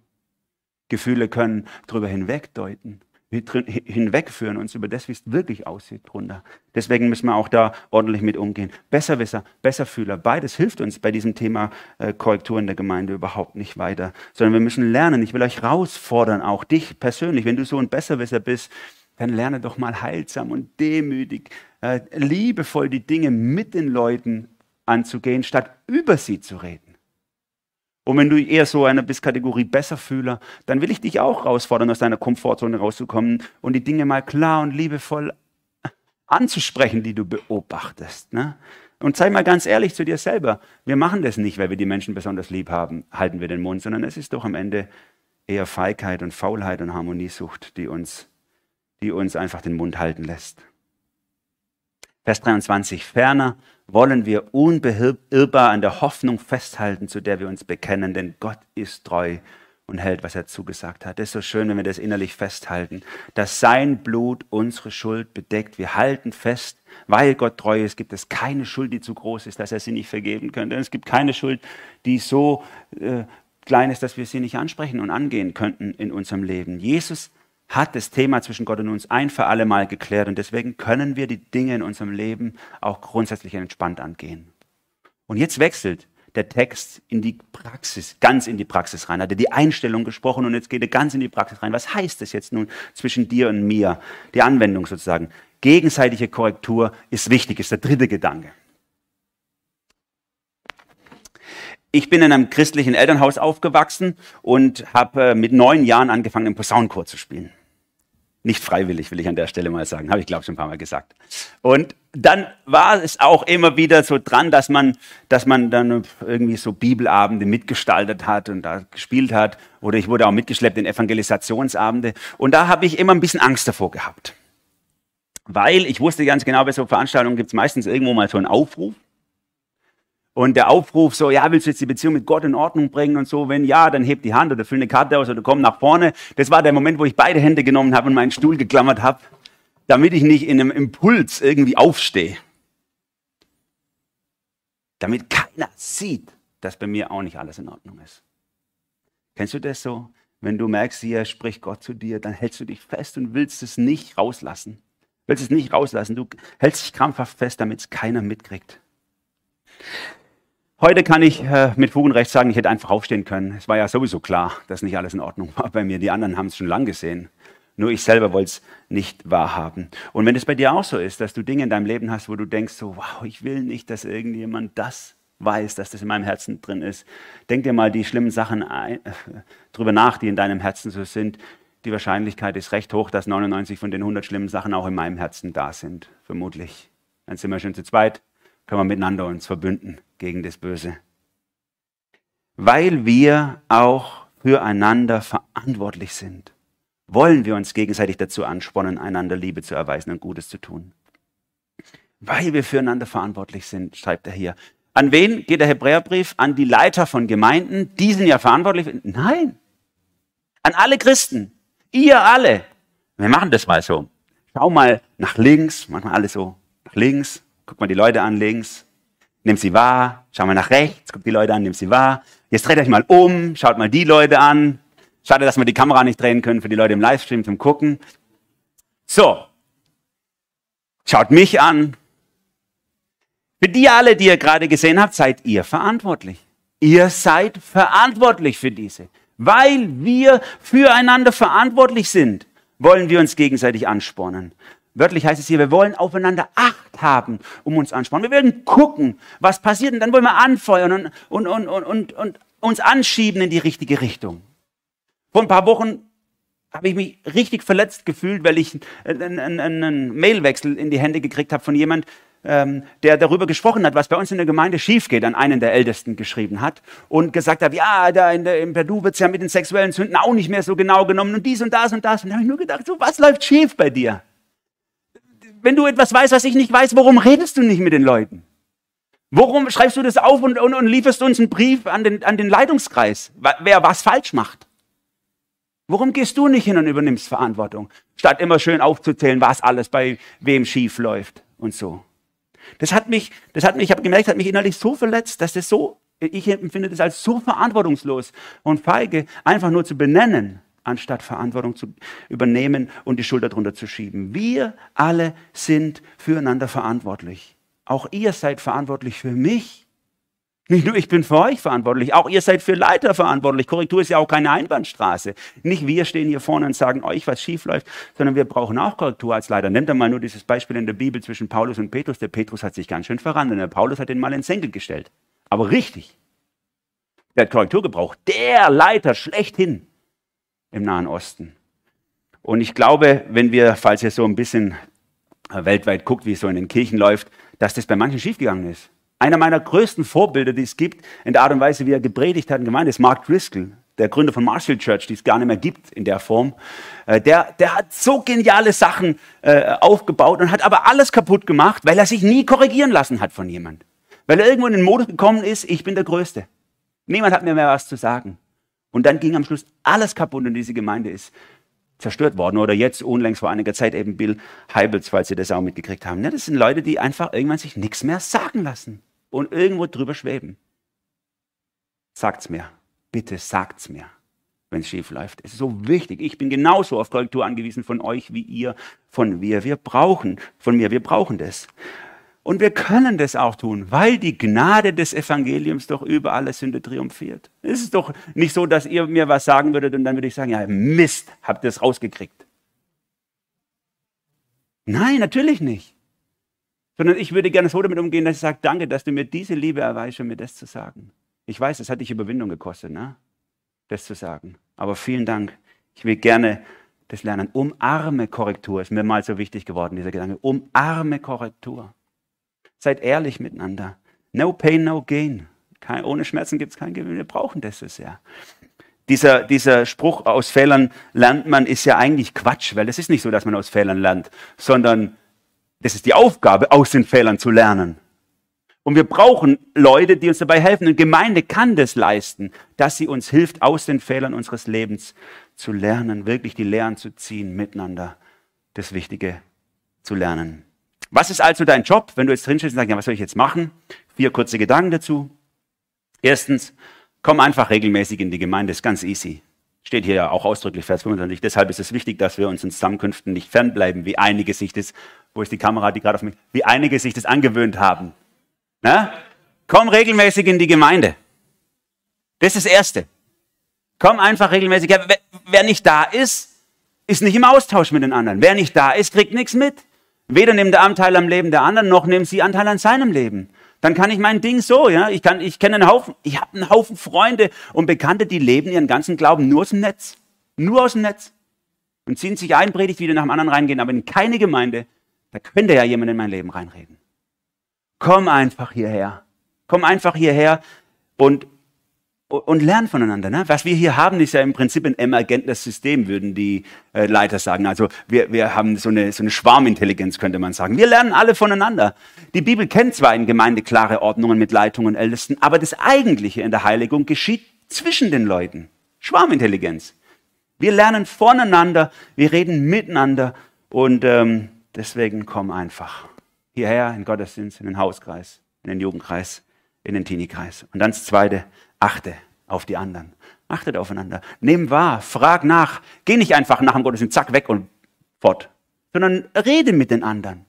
[SPEAKER 2] Gefühle können drüber hinwegdeuten hinwegführen, uns über das, wie es wirklich aussieht, drunter. Deswegen müssen wir auch da ordentlich mit umgehen. Besserwisser, Besserfühler, beides hilft uns bei diesem Thema äh, Korrektur in der Gemeinde überhaupt nicht weiter, sondern wir müssen lernen. Ich will euch herausfordern, auch dich persönlich, wenn du so ein Besserwisser bist, dann lerne doch mal heilsam und demütig, äh, liebevoll die Dinge mit den Leuten anzugehen, statt über sie zu reden. Und wenn du eher so einer bist, Kategorie Besserfühler, dann will ich dich auch herausfordern, aus deiner Komfortzone rauszukommen und die Dinge mal klar und liebevoll anzusprechen, die du beobachtest. Ne? Und sei mal ganz ehrlich zu dir selber. Wir machen das nicht, weil wir die Menschen besonders lieb haben, halten wir den Mund, sondern es ist doch am Ende eher Feigheit und Faulheit und Harmoniesucht, die uns, die uns einfach den Mund halten lässt. Vers 23. Ferner wollen wir unbeirrbar an der Hoffnung festhalten, zu der wir uns bekennen, denn Gott ist treu und hält, was er zugesagt hat. Es ist so schön, wenn wir das innerlich festhalten, dass sein Blut unsere Schuld bedeckt. Wir halten fest, weil Gott treu ist, gibt es keine Schuld, die zu groß ist, dass er sie nicht vergeben könnte. Es gibt keine Schuld, die so äh, klein ist, dass wir sie nicht ansprechen und angehen könnten in unserem Leben. Jesus hat das Thema zwischen Gott und uns ein für alle Mal geklärt und deswegen können wir die Dinge in unserem Leben auch grundsätzlich entspannt angehen. Und jetzt wechselt der Text in die Praxis, ganz in die Praxis rein. Hat er die Einstellung gesprochen und jetzt geht er ganz in die Praxis rein. Was heißt das jetzt nun zwischen dir und mir? Die Anwendung sozusagen. Gegenseitige Korrektur ist wichtig, ist der dritte Gedanke. Ich bin in einem christlichen Elternhaus aufgewachsen und habe äh, mit neun Jahren angefangen, im Posaunenchor zu spielen. Nicht freiwillig, will ich an der Stelle mal sagen. Habe ich, glaube ich, schon ein paar Mal gesagt. Und dann war es auch immer wieder so dran, dass man, dass man dann irgendwie so Bibelabende mitgestaltet hat und da gespielt hat. Oder ich wurde auch mitgeschleppt in Evangelisationsabende. Und da habe ich immer ein bisschen Angst davor gehabt. Weil ich wusste ganz genau, bei so Veranstaltungen gibt es meistens irgendwo mal so einen Aufruf. Und der Aufruf so, ja, willst du jetzt die Beziehung mit Gott in Ordnung bringen und so? Wenn ja, dann heb die Hand oder füll eine Karte aus oder komm nach vorne. Das war der Moment, wo ich beide Hände genommen habe und meinen Stuhl geklammert habe, damit ich nicht in einem Impuls irgendwie aufstehe. Damit keiner sieht, dass bei mir auch nicht alles in Ordnung ist. Kennst du das so? Wenn du merkst, hier spricht Gott zu dir, dann hältst du dich fest und willst es nicht rauslassen. Willst es nicht rauslassen. Du hältst dich krampfhaft fest, damit es keiner mitkriegt. Heute kann ich äh, mit Fug und Recht sagen, ich hätte einfach aufstehen können. Es war ja sowieso klar, dass nicht alles in Ordnung war bei mir. Die anderen haben es schon lang gesehen. Nur ich selber wollte es nicht wahrhaben. Und wenn es bei dir auch so ist, dass du Dinge in deinem Leben hast, wo du denkst, so, wow, ich will nicht, dass irgendjemand das weiß, dass das in meinem Herzen drin ist. Denk dir mal die schlimmen Sachen ein, äh, drüber nach, die in deinem Herzen so sind. Die Wahrscheinlichkeit ist recht hoch, dass 99 von den 100 schlimmen Sachen auch in meinem Herzen da sind. Vermutlich. Dann sind wir schon zu zweit können wir miteinander uns verbünden gegen das Böse. Weil wir auch füreinander verantwortlich sind, wollen wir uns gegenseitig dazu anspornen, einander Liebe zu erweisen und Gutes zu tun. Weil wir füreinander verantwortlich sind, schreibt er hier. An wen geht der Hebräerbrief? An die Leiter von Gemeinden. Die sind ja verantwortlich. Nein. An alle Christen. Ihr alle. Wir machen das mal so. Schau mal nach links, manchmal alle so nach links, Guck mal die Leute an links, nimm sie wahr. Schau mal nach rechts, guck die Leute an, nimm sie wahr. Jetzt dreht euch mal um, schaut mal die Leute an. Schade, dass wir die Kamera nicht drehen können für die Leute im Livestream zum Gucken. So. Schaut mich an. Für die alle, die ihr gerade gesehen habt, seid ihr verantwortlich. Ihr seid verantwortlich für diese. Weil wir füreinander verantwortlich sind, wollen wir uns gegenseitig anspornen. Wörtlich heißt es hier, wir wollen aufeinander Acht haben, um uns anspornen. Wir werden gucken, was passiert und dann wollen wir anfeuern und, und, und, und, und, uns anschieben in die richtige Richtung. Vor ein paar Wochen habe ich mich richtig verletzt gefühlt, weil ich einen, einen, einen Mailwechsel in die Hände gekriegt habe von jemand, ähm, der darüber gesprochen hat, was bei uns in der Gemeinde schief geht, an einen der Ältesten geschrieben hat und gesagt hat, ja, da in, der, in Peru wird es ja mit den sexuellen Sünden auch nicht mehr so genau genommen und dies und das und das. Und da habe ich nur gedacht, so, was läuft schief bei dir? Wenn du etwas weißt, was ich nicht weiß, warum redest du nicht mit den Leuten? Warum schreibst du das auf und, und, und lieferst uns einen Brief an den, an den Leitungskreis, wer was falsch macht? Warum gehst du nicht hin und übernimmst Verantwortung, statt immer schön aufzuzählen, was alles bei wem schief läuft und so? Das hat mich, das hat mich, ich habe gemerkt, hat mich innerlich so verletzt, dass das so, ich empfinde das als so verantwortungslos und feige, einfach nur zu benennen, anstatt Verantwortung zu übernehmen und die Schulter drunter zu schieben. Wir alle sind füreinander verantwortlich. Auch ihr seid verantwortlich für mich. Nicht nur ich bin für euch verantwortlich, auch ihr seid für Leiter verantwortlich. Korrektur ist ja auch keine Einbahnstraße. Nicht wir stehen hier vorne und sagen euch, was schief läuft, sondern wir brauchen auch Korrektur als Leiter. Nehmt einmal nur dieses Beispiel in der Bibel zwischen Paulus und Petrus. Der Petrus hat sich ganz schön verrannt und der Paulus hat den mal ins Senkel gestellt. Aber richtig. Der hat Korrektur gebraucht. Der Leiter schlechthin im Nahen Osten. Und ich glaube, wenn wir, falls ihr so ein bisschen äh, weltweit guckt, wie es so in den Kirchen läuft, dass das bei manchen schiefgegangen ist. Einer meiner größten Vorbilder, die es gibt, in der Art und Weise, wie er gepredigt hat in Gemeinde, ist Mark Driscoll, der Gründer von Marshall Church, die es gar nicht mehr gibt in der Form. Äh, der, der hat so geniale Sachen äh, aufgebaut und hat aber alles kaputt gemacht, weil er sich nie korrigieren lassen hat von jemand. Weil er irgendwo in den Modus gekommen ist, ich bin der Größte. Niemand hat mir mehr was zu sagen. Und dann ging am Schluss alles kaputt und diese Gemeinde ist zerstört worden. Oder jetzt unlängst vor einiger Zeit eben Bill Heibels, falls Sie das auch mitgekriegt haben. Ja, das sind Leute, die einfach irgendwann sich nichts mehr sagen lassen und irgendwo drüber schweben. Sagt's mir. Bitte sagt's mir, wenn es schief läuft. Es ist so wichtig. Ich bin genauso auf Korrektur angewiesen von euch wie ihr von mir. Wir brauchen, von mir, wir brauchen das. Und wir können das auch tun, weil die Gnade des Evangeliums doch über alle Sünde triumphiert. Es ist doch nicht so, dass ihr mir was sagen würdet und dann würde ich sagen, ja, Mist, habt ihr es rausgekriegt. Nein, natürlich nicht. Sondern ich würde gerne so damit umgehen, dass ich sage, danke, dass du mir diese Liebe erweist, um mir das zu sagen. Ich weiß, es hat dich Überwindung gekostet, ne? das zu sagen. Aber vielen Dank. Ich will gerne das lernen. Umarme Korrektur ist mir mal so wichtig geworden, dieser Gedanke. Umarme Korrektur. Seid ehrlich miteinander. No pain, no gain. Kein, ohne Schmerzen gibt es kein Gewinn. Wir brauchen das so sehr. Dieser, dieser Spruch, aus Fehlern lernt man, ist ja eigentlich Quatsch, weil es ist nicht so, dass man aus Fehlern lernt, sondern das ist die Aufgabe, aus den Fehlern zu lernen. Und wir brauchen Leute, die uns dabei helfen. Und Gemeinde kann das leisten, dass sie uns hilft, aus den Fehlern unseres Lebens zu lernen, wirklich die Lehren zu ziehen, miteinander das Wichtige zu lernen. Was ist also dein Job, wenn du jetzt drinstehst und sagst, ja, was soll ich jetzt machen? Vier kurze Gedanken dazu. Erstens, komm einfach regelmäßig in die Gemeinde, ist ganz easy. Steht hier ja auch ausdrücklich, Vers 25. Deshalb ist es wichtig, dass wir uns in Zusammenkünften nicht fernbleiben, wie einige sich das, wo ist die Kamera, die gerade auf mich, wie einige sich das angewöhnt haben. Na? Komm regelmäßig in die Gemeinde. Das ist das Erste. Komm einfach regelmäßig. Ja, wer nicht da ist, ist nicht im Austausch mit den anderen. Wer nicht da ist, kriegt nichts mit. Weder nimmt er Anteil am Leben der anderen, noch nimmt sie Anteil an seinem Leben. Dann kann ich mein Ding so, ja. Ich kann, ich kenne einen Haufen, ich habe einen Haufen Freunde und Bekannte, die leben ihren ganzen Glauben nur aus dem Netz. Nur aus dem Netz. Und ziehen sich ein, predigt wieder nach dem anderen reingehen, aber in keine Gemeinde. Da könnte ja jemand in mein Leben reinreden. Komm einfach hierher. Komm einfach hierher und und lernen voneinander. Ne? Was wir hier haben, ist ja im Prinzip ein emergentes System, würden die äh, Leiter sagen. Also wir, wir haben so eine, so eine Schwarmintelligenz, könnte man sagen. Wir lernen alle voneinander. Die Bibel kennt zwar in Gemeinde klare Ordnungen mit Leitung und Ältesten, aber das Eigentliche in der Heiligung geschieht zwischen den Leuten. Schwarmintelligenz. Wir lernen voneinander, wir reden miteinander und ähm, deswegen komm einfach hierher in Gottesdienst, in den Hauskreis, in den Jugendkreis, in den Teenie-Kreis. Und dann das Zweite, Achte auf die anderen. Achtet aufeinander. Nimm wahr, frag nach. Geh nicht einfach nach dem Gottesdienst, zack, weg und fort. Sondern rede mit den anderen.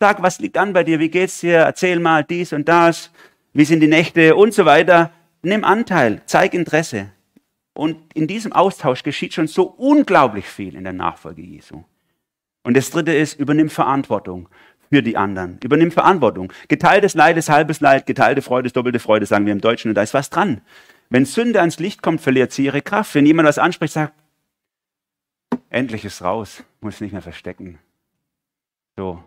[SPEAKER 2] Sag, was liegt an bei dir? Wie geht's dir? Erzähl mal dies und das. Wie sind die Nächte und so weiter. Nimm Anteil, zeig Interesse. Und in diesem Austausch geschieht schon so unglaublich viel in der Nachfolge Jesu. Und das dritte ist, übernimm Verantwortung für die anderen. Übernimm Verantwortung. Geteiltes Leid ist halbes Leid, geteilte Freude ist doppelte Freude, sagen wir im Deutschen, und da ist was dran. Wenn Sünde ans Licht kommt, verliert sie ihre Kraft. Wenn jemand was anspricht, sagt, endlich ist raus, muss nicht mehr verstecken. So,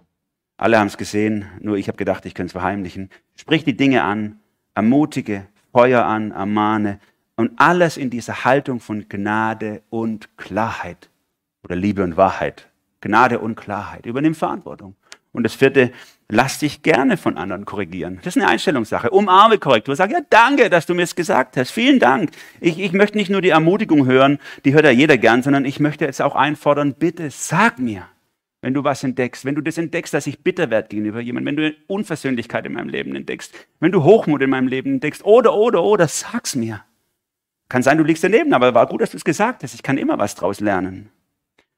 [SPEAKER 2] alle haben es gesehen, nur ich habe gedacht, ich könnte es verheimlichen. Sprich die Dinge an, ermutige, Feuer an, ermahne und alles in dieser Haltung von Gnade und Klarheit oder Liebe und Wahrheit. Gnade und Klarheit. Übernimm Verantwortung. Und das vierte, lass dich gerne von anderen korrigieren. Das ist eine Einstellungssache. Umarme Korrektur. Sag, ja, danke, dass du mir es gesagt hast. Vielen Dank. Ich, ich möchte nicht nur die Ermutigung hören, die hört ja jeder gern, sondern ich möchte jetzt auch einfordern, bitte sag mir, wenn du was entdeckst, wenn du das entdeckst, dass ich bitter werde gegenüber jemandem, wenn du Unversöhnlichkeit in meinem Leben entdeckst, wenn du Hochmut in meinem Leben entdeckst, oder, oder, oder, sag's mir. Kann sein, du liegst daneben, aber war gut, dass du es gesagt hast. Ich kann immer was draus lernen.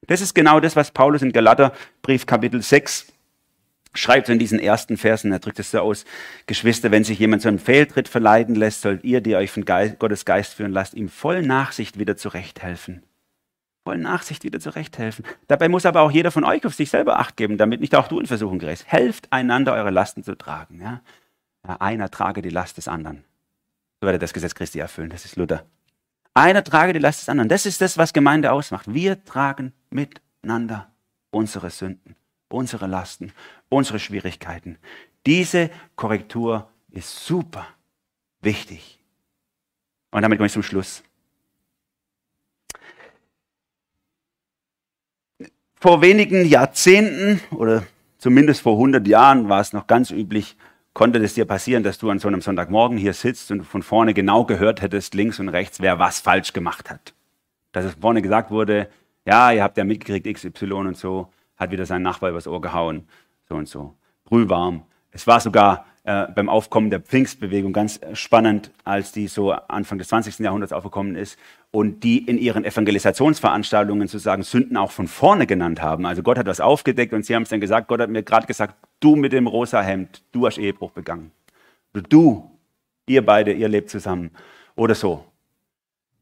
[SPEAKER 2] Das ist genau das, was Paulus in Galaterbrief Kapitel 6 schreibt in diesen ersten Versen, er drückt es so aus, Geschwister, wenn sich jemand zu einem Fehltritt verleiten lässt, sollt ihr, die euch von Geist, Gottes Geist führen lasst, ihm voll Nachsicht wieder zurechthelfen. Voll Nachsicht wieder zurechthelfen. Dabei muss aber auch jeder von euch auf sich selber Acht geben, damit nicht auch du in Versuchung gerätst. Helft einander, eure Lasten zu tragen. Ja? Ja, einer trage die Last des anderen. So werde das Gesetz Christi erfüllen. Das ist Luther. Einer trage die Last des anderen. Das ist das, was Gemeinde ausmacht. Wir tragen miteinander unsere Sünden unsere Lasten, unsere Schwierigkeiten. Diese Korrektur ist super wichtig. Und damit komme ich zum Schluss. Vor wenigen Jahrzehnten oder zumindest vor 100 Jahren war es noch ganz üblich, konnte es dir passieren, dass du an so einem Sonntagmorgen hier sitzt und von vorne genau gehört hättest, links und rechts, wer was falsch gemacht hat. Dass es vorne gesagt wurde, ja, ihr habt ja mitgekriegt XY und so hat wieder sein Nachbar übers Ohr gehauen, so und so. Brühwarm. Es war sogar äh, beim Aufkommen der Pfingstbewegung ganz spannend, als die so Anfang des 20. Jahrhunderts aufgekommen ist und die in ihren Evangelisationsveranstaltungen sozusagen Sünden auch von vorne genannt haben. Also Gott hat was aufgedeckt und sie haben es dann gesagt, Gott hat mir gerade gesagt, du mit dem rosa Hemd, du hast Ehebruch begangen. Du, ihr beide, ihr lebt zusammen. Oder so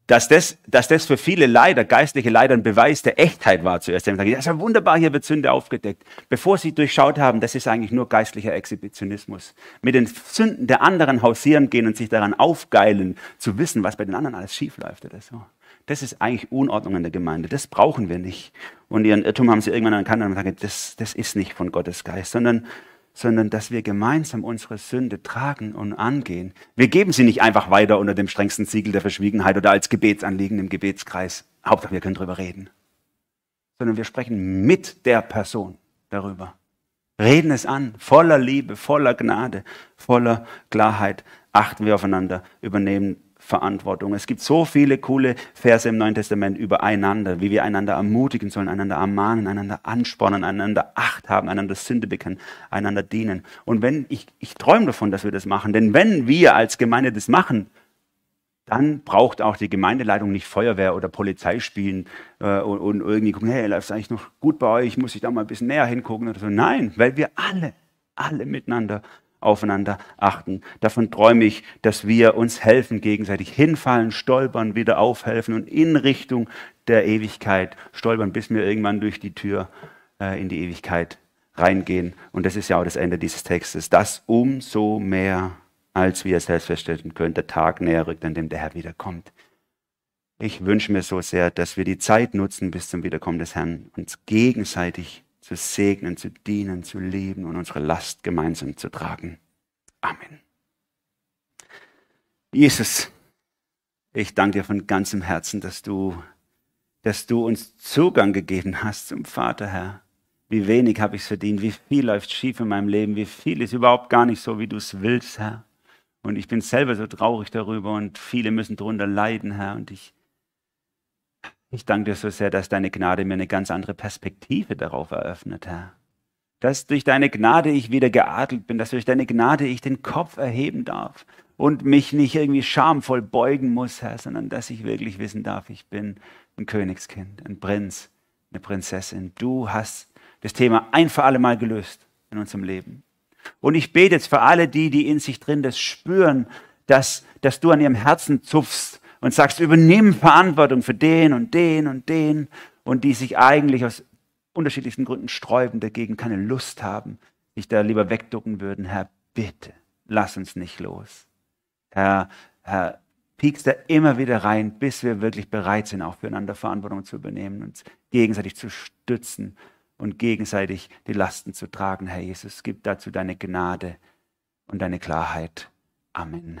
[SPEAKER 2] dass das, dass das für viele Leider, geistliche Leider, ein Beweis der Echtheit war zuerst. Das ist ja wunderbar, hier wird Sünde aufgedeckt. Bevor sie durchschaut haben, das ist eigentlich nur geistlicher Exhibitionismus. Mit den Sünden der anderen hausieren gehen und sich daran aufgeilen, zu wissen, was bei den anderen alles schief läuft oder so. Das ist eigentlich Unordnung in der Gemeinde. Das brauchen wir nicht. Und ihren Irrtum haben sie irgendwann erkannt und gesagt, das, das ist nicht von Gottes Geist, sondern sondern dass wir gemeinsam unsere Sünde tragen und angehen. Wir geben sie nicht einfach weiter unter dem strengsten Siegel der Verschwiegenheit oder als Gebetsanliegen im Gebetskreis. Hauptsache, wir können darüber reden. Sondern wir sprechen mit der Person darüber. Reden es an, voller Liebe, voller Gnade, voller Klarheit. Achten wir aufeinander, übernehmen Verantwortung. Es gibt so viele coole Verse im Neuen Testament übereinander, wie wir einander ermutigen sollen, einander ermahnen, einander anspornen, einander Acht haben, einander Sünde bekennen, einander dienen. Und wenn ich, ich träume davon, dass wir das machen, denn wenn wir als Gemeinde das machen, dann braucht auch die Gemeindeleitung nicht Feuerwehr oder Polizei spielen äh, und, und, irgendwie gucken, hey, läuft es eigentlich noch gut bei euch, muss ich da mal ein bisschen näher hingucken oder so. Nein, weil wir alle, alle miteinander aufeinander achten. Davon träume ich, dass wir uns helfen, gegenseitig hinfallen, stolpern, wieder aufhelfen und in Richtung der Ewigkeit stolpern, bis wir irgendwann durch die Tür äh, in die Ewigkeit reingehen. Und das ist ja auch das Ende dieses Textes. Das umso mehr, als wir selbst feststellen können, der Tag näher rückt, an dem der Herr wiederkommt. Ich wünsche mir so sehr, dass wir die Zeit nutzen bis zum Wiederkommen des Herrn, uns gegenseitig zu segnen, zu dienen, zu lieben und unsere Last gemeinsam zu tragen. Amen. Jesus, ich danke dir von ganzem Herzen, dass du, dass du uns Zugang gegeben hast zum Vater, Herr. Wie wenig habe ich es verdient, wie viel läuft schief in meinem Leben, wie viel ist überhaupt gar nicht so, wie du es willst, Herr. Und ich bin selber so traurig darüber und viele müssen darunter leiden, Herr. Und ich ich danke dir so sehr, dass deine Gnade mir eine ganz andere Perspektive darauf eröffnet, Herr. Dass durch deine Gnade ich wieder geadelt bin, dass durch deine Gnade ich den Kopf erheben darf und mich nicht irgendwie schamvoll beugen muss, Herr, sondern dass ich wirklich wissen darf, ich bin ein Königskind, ein Prinz, eine Prinzessin. Du hast das Thema ein für alle Mal gelöst in unserem Leben. Und ich bete jetzt für alle die, die in sich drin das spüren, dass, dass du an ihrem Herzen zupfst und sagst, übernimm Verantwortung für den und den und den und die sich eigentlich aus unterschiedlichsten Gründen sträuben, dagegen keine Lust haben, sich da lieber wegducken würden, Herr, bitte, lass uns nicht los. Herr, Herr, piekst da immer wieder rein, bis wir wirklich bereit sind, auch füreinander Verantwortung zu übernehmen, uns gegenseitig zu stützen und gegenseitig die Lasten zu tragen. Herr Jesus, gib dazu deine Gnade und deine Klarheit. Amen.